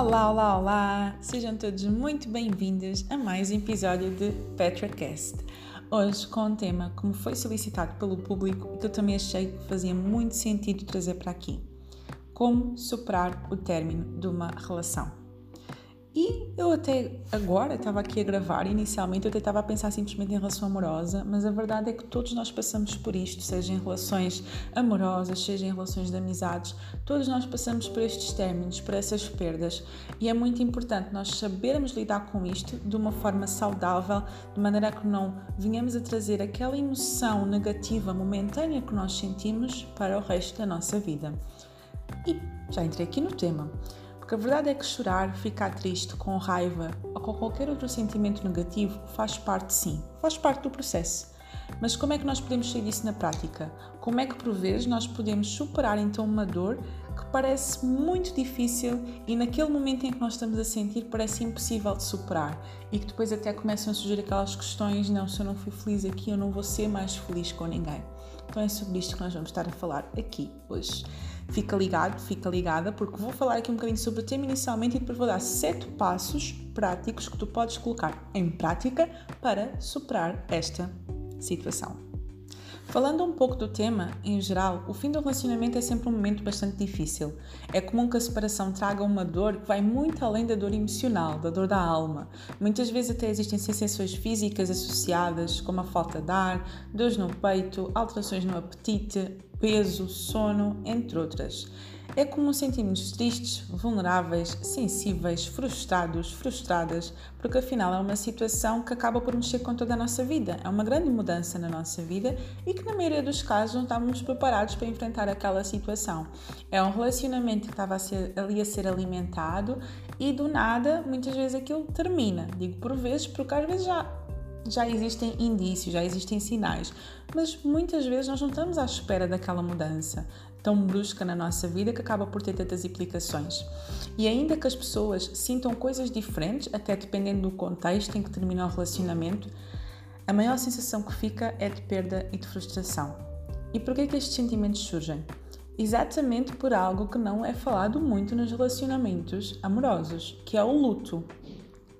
Olá, olá, olá! Sejam todos muito bem-vindos a mais um episódio de PetraCast. Hoje com um tema que me foi solicitado pelo público e que eu também achei que fazia muito sentido trazer para aqui. Como superar o término de uma relação. E eu até agora estava aqui a gravar, inicialmente eu até estava a pensar simplesmente em relação amorosa, mas a verdade é que todos nós passamos por isto, seja em relações amorosas, seja em relações de amizades, todos nós passamos por estes términos, por essas perdas, e é muito importante nós sabermos lidar com isto de uma forma saudável, de maneira que não venhamos a trazer aquela emoção negativa momentânea que nós sentimos para o resto da nossa vida. E já entrei aqui no tema. Porque a verdade é que chorar, ficar triste, com raiva ou com qualquer outro sentimento negativo faz parte, sim, faz parte do processo. Mas como é que nós podemos sair disso na prática? Como é que por vezes nós podemos superar então uma dor que parece muito difícil e naquele momento em que nós estamos a sentir parece impossível de superar e que depois até começam a surgir aquelas questões: não, se eu não fui feliz aqui, eu não vou ser mais feliz com ninguém. Então é sobre isto que nós vamos estar a falar aqui hoje. Fica ligado, fica ligada, porque vou falar aqui um bocadinho sobre o tema inicialmente e depois vou dar sete passos práticos que tu podes colocar em prática para superar esta situação. Falando um pouco do tema, em geral, o fim do relacionamento é sempre um momento bastante difícil. É comum que a separação traga uma dor que vai muito além da dor emocional, da dor da alma. Muitas vezes até existem sensações físicas associadas, como a falta de ar, dores no peito, alterações no apetite, peso, sono, entre outras. É comum sentirmos tristes, vulneráveis, sensíveis, frustrados, frustradas, porque afinal é uma situação que acaba por mexer com toda a nossa vida. É uma grande mudança na nossa vida e que, na maioria dos casos, não estávamos preparados para enfrentar aquela situação. É um relacionamento que estava a ser, ali a ser alimentado e do nada, muitas vezes aquilo termina. Digo por vezes, porque às vezes já já existem indícios, já existem sinais, mas muitas vezes nós não estamos à espera daquela mudança tão brusca na nossa vida que acaba por ter tantas implicações. E ainda que as pessoas sintam coisas diferentes, até dependendo do contexto em que termina o relacionamento, a maior sensação que fica é de perda e de frustração. E por que, que estes sentimentos surgem? Exatamente por algo que não é falado muito nos relacionamentos amorosos, que é o luto.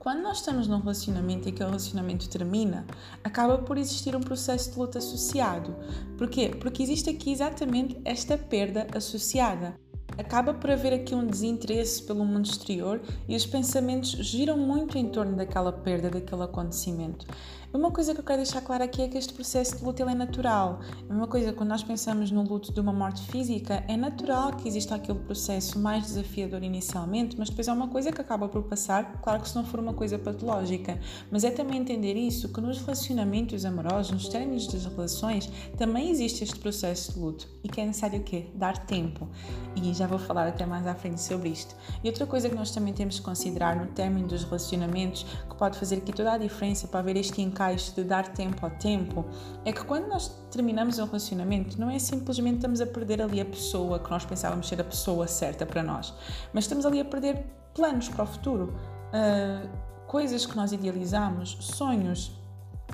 Quando nós estamos num relacionamento e que o relacionamento termina, acaba por existir um processo de luta associado. Porquê? Porque existe aqui exatamente esta perda associada. Acaba por haver aqui um desinteresse pelo mundo exterior e os pensamentos giram muito em torno daquela perda, daquele acontecimento. Uma coisa que eu quero deixar claro aqui é que este processo de luto é natural. Uma coisa, quando nós pensamos no luto de uma morte física, é natural que exista aquele processo mais desafiador inicialmente, mas depois é uma coisa que acaba por passar, claro que se não for uma coisa patológica. Mas é também entender isso, que nos relacionamentos amorosos, nos términos das relações, também existe este processo de luto e que é necessário o quê? Dar tempo. E já vou falar até mais à frente sobre isto. E outra coisa que nós também temos que considerar no término dos relacionamentos, que pode fazer aqui toda a diferença para ver este encaixe eficaz de dar tempo ao tempo é que quando nós terminamos um relacionamento, não é simplesmente estamos a perder ali a pessoa que nós pensávamos ser a pessoa certa para nós, mas estamos ali a perder planos para o futuro, uh, coisas que nós idealizamos, sonhos,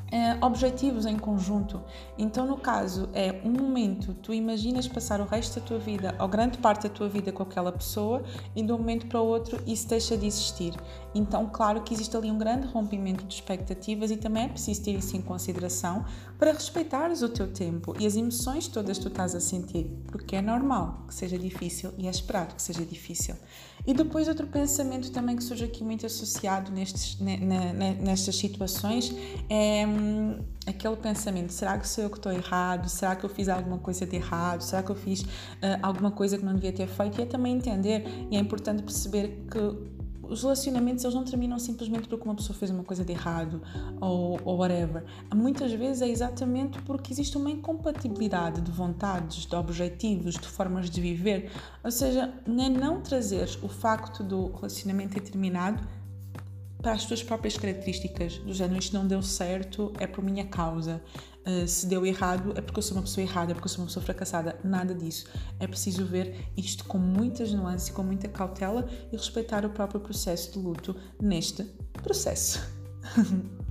Uh, objetivos em conjunto. Então, no caso, é um momento, tu imaginas passar o resto da tua vida, ou grande parte da tua vida com aquela pessoa, e de um momento para o outro isso deixa de existir. Então, claro que existe ali um grande rompimento de expectativas e também é preciso ter isso em consideração para respeitares o teu tempo e as emoções todas que tu estás a sentir, porque é normal que seja difícil e é esperado que seja difícil. E depois outro pensamento também que surge aqui muito associado nestes, nestas situações é aquele pensamento: será que sou eu que estou errado? Será que eu fiz alguma coisa de errado? Será que eu fiz uh, alguma coisa que não devia ter feito? E é também entender e é importante perceber que os relacionamentos eles não terminam simplesmente porque uma pessoa fez uma coisa de errado ou, ou whatever. Muitas vezes é exatamente porque existe uma incompatibilidade de vontades, de objetivos, de formas de viver. Ou seja, nem não trazer o facto do relacionamento ter terminado para as tuas próprias características, do género isto não deu certo, é por minha causa, uh, se deu errado é porque eu sou uma pessoa errada, é porque eu sou uma pessoa fracassada, nada disso. É preciso ver isto com muitas nuances, com muita cautela e respeitar o próprio processo de luto neste processo.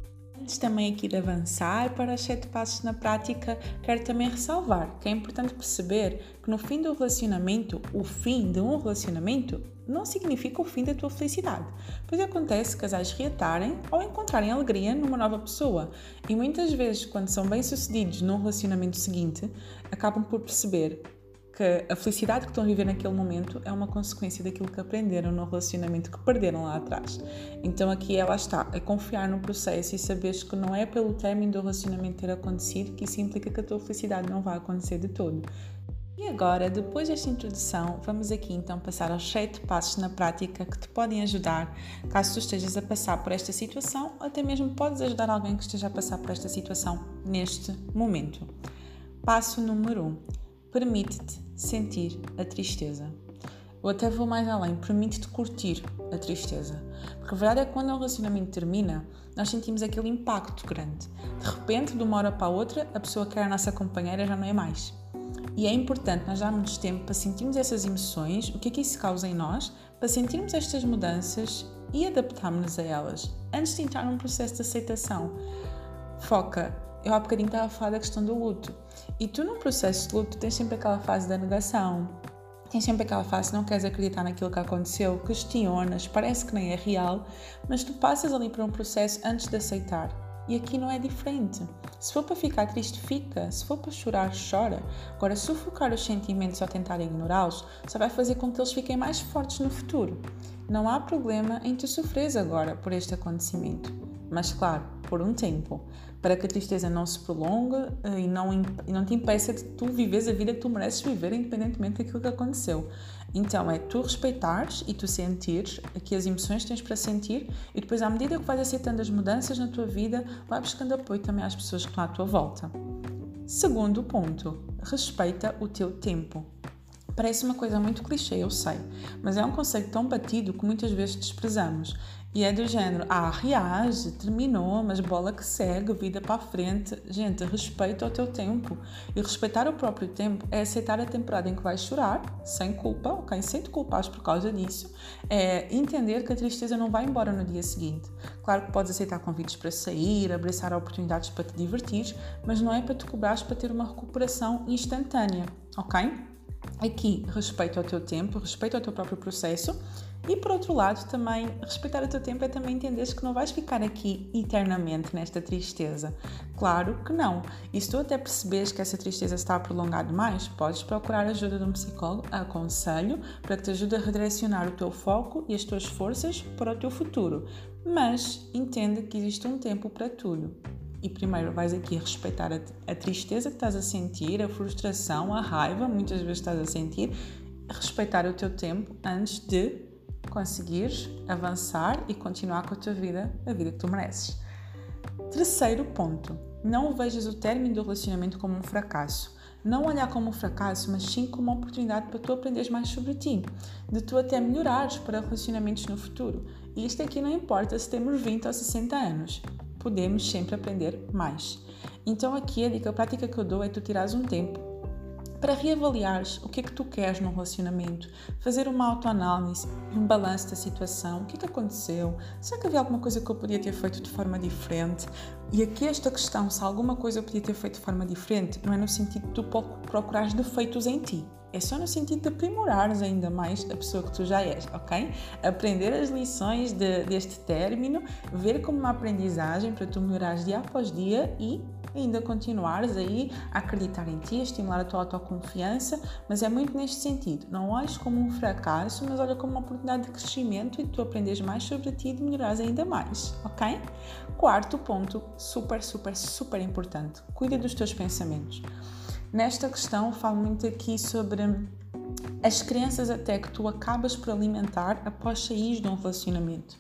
Antes também aqui de avançar para os sete passos na prática, quero também ressalvar que é importante perceber que no fim do relacionamento, o fim de um relacionamento não significa o fim da tua felicidade, pois acontece casais reatarem ou encontrarem alegria numa nova pessoa. E muitas vezes, quando são bem-sucedidos num relacionamento seguinte, acabam por perceber que a felicidade que estão a viver naquele momento é uma consequência daquilo que aprenderam no relacionamento que perderam lá atrás. Então aqui ela está, é confiar no processo e saberes que não é pelo término do relacionamento ter acontecido que isso implica que a tua felicidade não vai acontecer de todo. E agora, depois desta introdução, vamos aqui então passar aos sete passos na prática que te podem ajudar caso tu estejas a passar por esta situação ou até mesmo podes ajudar alguém que esteja a passar por esta situação neste momento. Passo número 1. Um, permite-te sentir a tristeza. Ou até vou mais além, permite-te curtir a tristeza. Porque a verdade é que quando um relacionamento termina, nós sentimos aquele impacto grande. De repente, de uma hora para a outra, a pessoa que era a nossa companheira já não é mais. E é importante nós darmos tempo para sentirmos essas emoções, o que é que isso causa em nós, para sentirmos estas mudanças e adaptarmos-nos a elas, antes de entrar num processo de aceitação. Foca eu há bocadinho estava a falar da questão do luto. E tu, num processo de luto, tens sempre aquela fase da negação. Tens sempre aquela fase não queres acreditar naquilo que aconteceu, questionas, parece que nem é real, mas tu passas ali por um processo antes de aceitar. E aqui não é diferente. Se for para ficar triste, fica. Se for para chorar, chora. Agora, sufocar os sentimentos ou tentar ignorá-los só vai fazer com que eles fiquem mais fortes no futuro. Não há problema em tu sofreres agora por este acontecimento. Mas, claro, por um tempo para que a tristeza não se prolongue eh, e não, e não te impeça de tu viveres a vida que tu mereces viver, independentemente daquilo que aconteceu. Então, é tu respeitares e tu sentires que as emoções tens para sentir e depois, à medida que vais aceitando as mudanças na tua vida, vai buscando apoio também às pessoas que estão à tua volta. Segundo ponto, respeita o teu tempo. Parece uma coisa muito clichê, eu sei, mas é um conceito tão batido que muitas vezes desprezamos. E é do género, ah, reage, terminou, mas bola que segue, vida para a frente. Gente, respeita o teu tempo. E respeitar o próprio tempo é aceitar a temporada em que vais chorar, sem culpa, ok? Sem te culpares por causa disso. É entender que a tristeza não vai embora no dia seguinte. Claro que podes aceitar convites para sair, abraçar oportunidades para te divertir, mas não é para te cobrares para ter uma recuperação instantânea, ok? Aqui, respeita o teu tempo, respeita o teu próprio processo e por outro lado, também respeitar o teu tempo é também entenderes que não vais ficar aqui eternamente nesta tristeza. Claro que não. E se tu até percebes que essa tristeza está a prolongar demais, podes procurar a ajuda de um psicólogo, aconselho, para que te ajude a redirecionar o teu foco e as tuas forças para o teu futuro. Mas entenda que existe um tempo para tudo. E primeiro vais aqui respeitar a, a tristeza que estás a sentir, a frustração, a raiva, muitas vezes estás a sentir, respeitar o teu tempo antes de conseguires avançar e continuar com a tua vida, a vida que tu mereces. Terceiro ponto, não vejas o término do relacionamento como um fracasso. Não olhar como um fracasso, mas sim como uma oportunidade para tu aprenderes mais sobre ti, de tu até melhorares para relacionamentos no futuro. E isto aqui não importa se temos 20 ou 60 anos, podemos sempre aprender mais. Então aqui a dica prática que eu dou é tu tirares um tempo para reavaliares o que é que tu queres num relacionamento, fazer uma autoanálise, um balanço da situação, o que é que aconteceu, será que havia alguma coisa que eu podia ter feito de forma diferente? E aqui esta questão, se alguma coisa eu podia ter feito de forma diferente, não é no sentido de tu procurares defeitos em ti, é só no sentido de aprimorares ainda mais a pessoa que tu já és, ok? Aprender as lições de, deste término, ver como uma aprendizagem para tu melhorares dia após dia e ainda continuares aí a acreditar em ti, a estimular a tua autoconfiança, mas é muito neste sentido. Não olhes como um fracasso, mas olha como uma oportunidade de crescimento e tu aprendes mais sobre ti e de melhorares ainda mais, ok? Quarto ponto, super, super, super importante. Cuida dos teus pensamentos. Nesta questão, falo muito aqui sobre as crenças até que tu acabas por alimentar após sair de um relacionamento.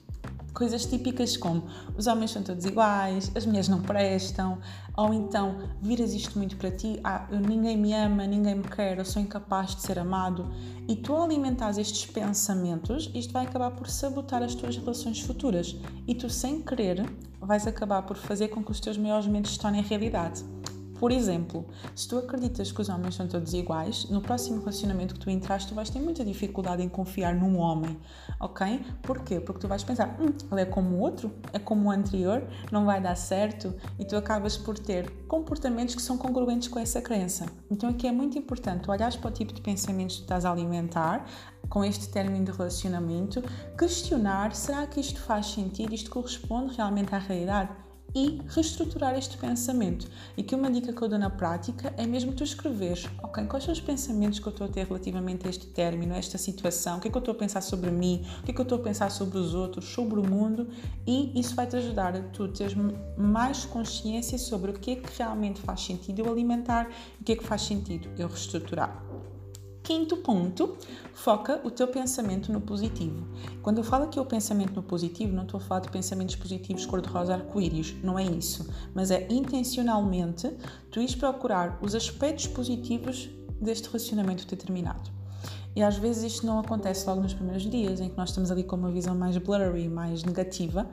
Coisas típicas como os homens são todos iguais, as mulheres não prestam, ou então viras isto muito para ti, ah, ninguém me ama, ninguém me quer, eu sou incapaz de ser amado. E tu alimentares estes pensamentos, isto vai acabar por sabotar as tuas relações futuras. E tu, sem querer, vais acabar por fazer com que os teus maiores medos se tornem realidade. Por exemplo, se tu acreditas que os homens são todos iguais, no próximo relacionamento que tu entraste, tu vais ter muita dificuldade em confiar num homem, ok? Porquê? Porque tu vais pensar, hum, ele é como o outro, é como o anterior, não vai dar certo, e tu acabas por ter comportamentos que são congruentes com essa crença. Então aqui é muito importante olhares para o tipo de pensamentos que estás a alimentar, com este término de relacionamento, questionar: será que isto faz sentido? Isto corresponde realmente à realidade? E reestruturar este pensamento. E que uma dica que eu dou na prática é mesmo tu escreveres, ok, quais são os pensamentos que eu estou a ter relativamente a este término, a esta situação, o que é que eu estou a pensar sobre mim, o que é que eu estou a pensar sobre os outros, sobre o mundo e isso vai te ajudar a tu teres mais consciência sobre o que é que realmente faz sentido eu alimentar e o que é que faz sentido eu reestruturar. Quinto ponto, foca o teu pensamento no positivo. Quando eu falo aqui o pensamento no positivo, não estou a falar de pensamentos positivos cor-de-rosa arco-íris, não é isso. Mas é intencionalmente tu ires procurar os aspectos positivos deste relacionamento determinado. E às vezes isto não acontece logo nos primeiros dias, em que nós estamos ali com uma visão mais blurry, mais negativa,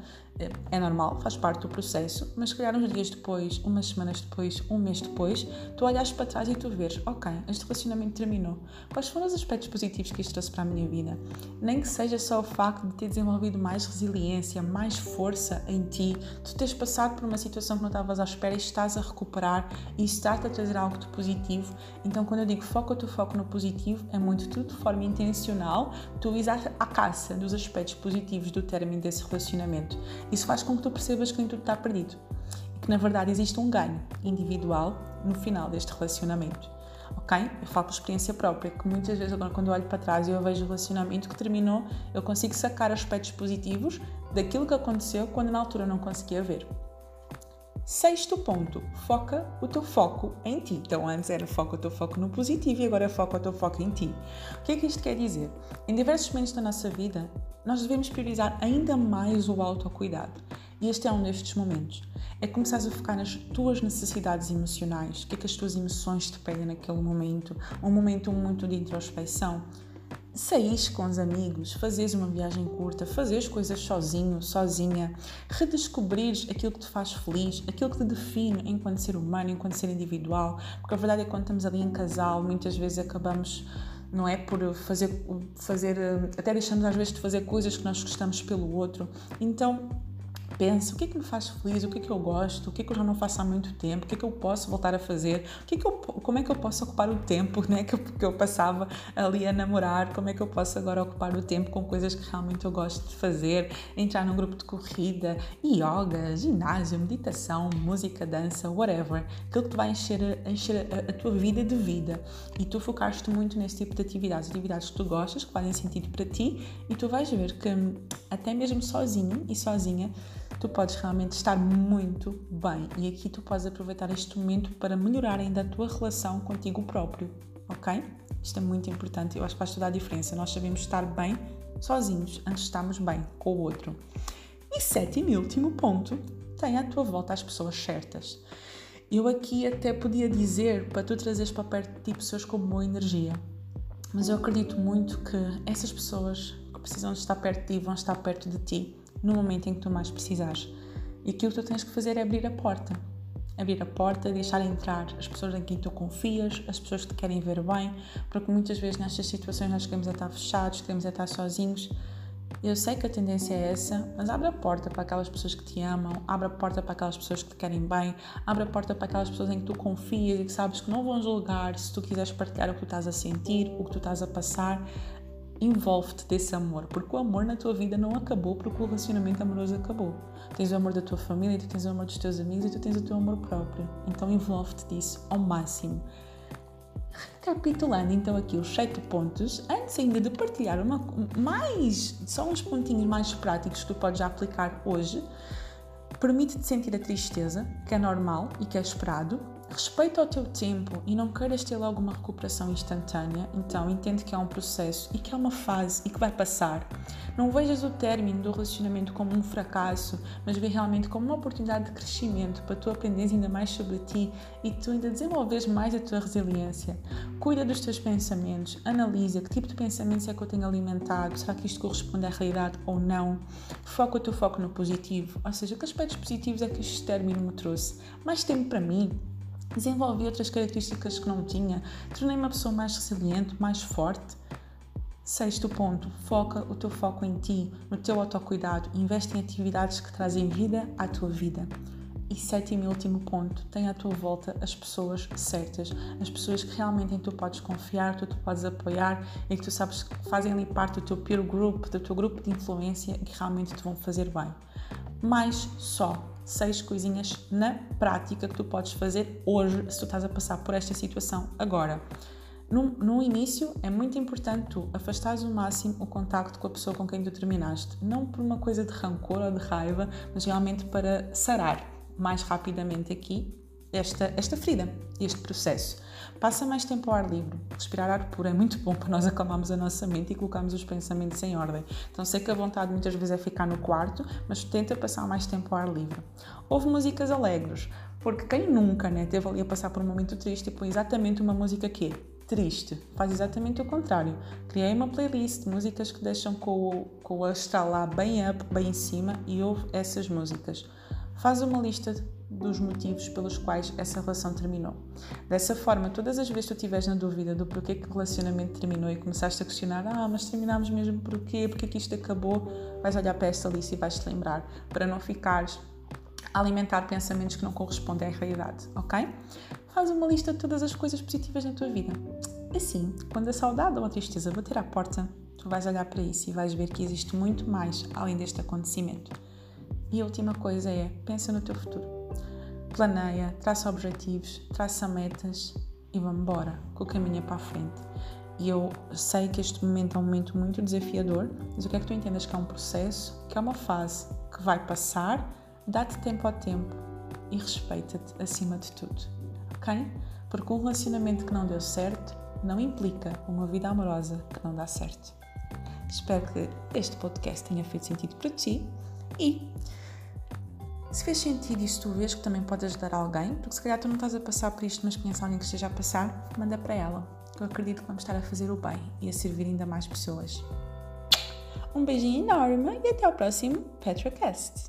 é normal, faz parte do processo, mas se calhar uns dias depois, umas semanas depois, um mês depois, tu olhas para trás e tu vês, ok, este relacionamento terminou. Quais foram os aspectos positivos que isto trouxe para a minha vida? Nem que seja só o facto de ter desenvolvido mais resiliência, mais força em ti, tu teres passado por uma situação que não estavas à espera e estás a recuperar e está-te a trazer algo de positivo. Então, quando eu digo foca o teu foco no positivo, é muito tudo de forma intencional, tu ires à caça dos aspectos positivos do término desse relacionamento. Isso faz com que tu percebas que nem tudo está perdido e que na verdade existe um ganho individual no final deste relacionamento. Ok? Eu falo por experiência própria, que muitas vezes agora quando eu olho para trás e eu vejo o relacionamento que terminou, eu consigo sacar aspectos positivos daquilo que aconteceu quando na altura não conseguia ver. Sexto ponto, foca o teu foco em ti. Então, antes era foca o teu foco no positivo e agora foca o teu foco em ti. O que é que isto quer dizer? Em diversos momentos da nossa vida, nós devemos priorizar ainda mais o autocuidado. E este é um destes momentos. É começares a focar nas tuas necessidades emocionais, o que é que as tuas emoções te pedem naquele momento, um momento muito de introspecção saís com os amigos, fazeres uma viagem curta, fazeres coisas sozinho, sozinha, redescobrires aquilo que te faz feliz, aquilo que te define enquanto ser humano, enquanto ser individual, porque a verdade é que quando estamos ali em casal, muitas vezes acabamos não é por fazer fazer até deixamos às vezes de fazer coisas que nós gostamos pelo outro. Então, pensa o que que me faz feliz, o que que eu gosto, o que que eu já não faço há muito tempo, o que que eu posso voltar a fazer, o que que eu, como é que eu posso ocupar o tempo né, que, eu, que eu passava ali a namorar, como é que eu posso agora ocupar o tempo com coisas que realmente eu gosto de fazer, entrar num grupo de corrida, yoga, ginásio, meditação, música, dança, whatever, aquilo que te vai encher, encher a, a tua vida de vida. E tu focaste muito nesse tipo de atividades, atividades que tu gostas, que fazem sentido para ti. E tu vais ver que até mesmo sozinho e sozinha tu podes realmente estar muito bem e aqui tu podes aproveitar este momento para melhorar ainda a tua relação contigo próprio, ok? Isto é muito importante, eu acho que faz toda a diferença. Nós sabemos estar bem sozinhos antes de estarmos bem com o outro. E sétimo e último ponto, tem à tua volta as pessoas certas. Eu aqui até podia dizer para tu trazeres para perto de ti pessoas com boa energia, mas eu acredito muito que essas pessoas que precisam de estar perto de ti vão estar perto de ti no momento em que tu mais precisares. E aquilo que tu tens que fazer é abrir a porta. Abrir a porta, deixar entrar as pessoas em quem tu confias, as pessoas que te querem ver bem, porque muitas vezes nestas situações nós queremos estar fechados, queremos estar sozinhos. Eu sei que a tendência é essa, mas abre a porta para aquelas pessoas que te amam, abre a porta para aquelas pessoas que te querem bem, abre a porta para aquelas pessoas em que tu confias e que sabes que não vão julgar se tu quiseres partilhar o que tu estás a sentir, o que tu estás a passar envolve-te desse amor, porque o amor na tua vida não acabou porque o relacionamento amoroso acabou. Tens o amor da tua família, tu tens o amor dos teus amigos e tu tens o teu amor próprio. Então envolve-te disso ao máximo. Recapitulando então aqui os sete pontos, antes ainda de partilhar uma, mais, só uns pontinhos mais práticos que tu podes já aplicar hoje, permite-te sentir a tristeza, que é normal e que é esperado, Respeita o teu tempo e não queiras ter logo uma recuperação instantânea, então entende que é um processo e que é uma fase e que vai passar. Não vejas o término do relacionamento como um fracasso, mas vê realmente como uma oportunidade de crescimento para tu aprenderes ainda mais sobre ti e tu ainda desenvolveres mais a tua resiliência. Cuida dos teus pensamentos, analisa que tipo de pensamentos é que eu tenho alimentado, será que isto corresponde à realidade ou não. Foca o teu foco no positivo, ou seja, que aspectos positivos é que este término me trouxe. Mais tempo para mim, Desenvolvi outras características que não tinha, tornei-me uma pessoa mais resiliente, mais forte. Sexto ponto, foca o teu foco em ti, no teu autocuidado, investe em atividades que trazem vida à tua vida. E sétimo e último ponto, tem à tua volta as pessoas certas, as pessoas que realmente em tu podes confiar, que tu podes apoiar e que tu sabes que fazem ali parte do teu peer group, do teu grupo de influência e que realmente te vão fazer bem. Mais só seis coisinhas na prática que tu podes fazer hoje se tu estás a passar por esta situação agora. No, no, início é muito importante tu afastares o máximo o contacto com a pessoa com quem tu terminaste, não por uma coisa de rancor ou de raiva, mas realmente para sarar mais rapidamente aqui esta, esta ferida, este processo. Passa mais tempo ao ar livre. Respirar ar puro é muito bom para nós acalmarmos a nossa mente e colocarmos os pensamentos em ordem. Então sei que a vontade muitas vezes é ficar no quarto, mas tenta passar mais tempo ao ar livre. Ouve músicas alegres, porque quem nunca né, teve ali a passar por um momento triste e põe exatamente uma música que é triste. Faz exatamente o contrário. Criei uma playlist de músicas que deixam com o, com o astral lá bem up, bem em cima e ouve essas músicas. Faz uma lista dos motivos pelos quais essa relação terminou. Dessa forma, todas as vezes que tu estiveres na dúvida do porquê que o relacionamento terminou e começaste a questionar, ah, mas terminámos mesmo porquê, porquê que isto acabou, vais olhar para esta lista e vais-te lembrar, para não ficares a alimentar pensamentos que não correspondem à realidade, ok? Faz uma lista de todas as coisas positivas na tua vida. Assim, quando a saudade ou a tristeza bater à porta, tu vais olhar para isso e vais ver que existe muito mais além deste acontecimento. E a última coisa é, pensa no teu futuro. Planeia, traça objetivos, traça metas e vamos embora, com o caminho é para a frente. E eu sei que este momento é um momento muito desafiador, mas eu quero que tu entendas que é um processo, que é uma fase que vai passar, dá-te tempo ao tempo e respeita-te acima de tudo, ok? Porque um relacionamento que não deu certo não implica uma vida amorosa que não dá certo. Espero que este podcast tenha feito sentido para ti e se fez sentido se tu vês que também pode ajudar alguém, porque se calhar tu não estás a passar por isto, mas conheces alguém que esteja a passar, manda para ela. Eu acredito que vamos estar a fazer o bem e a servir ainda mais pessoas. Um beijinho enorme e até ao próximo PetraCast.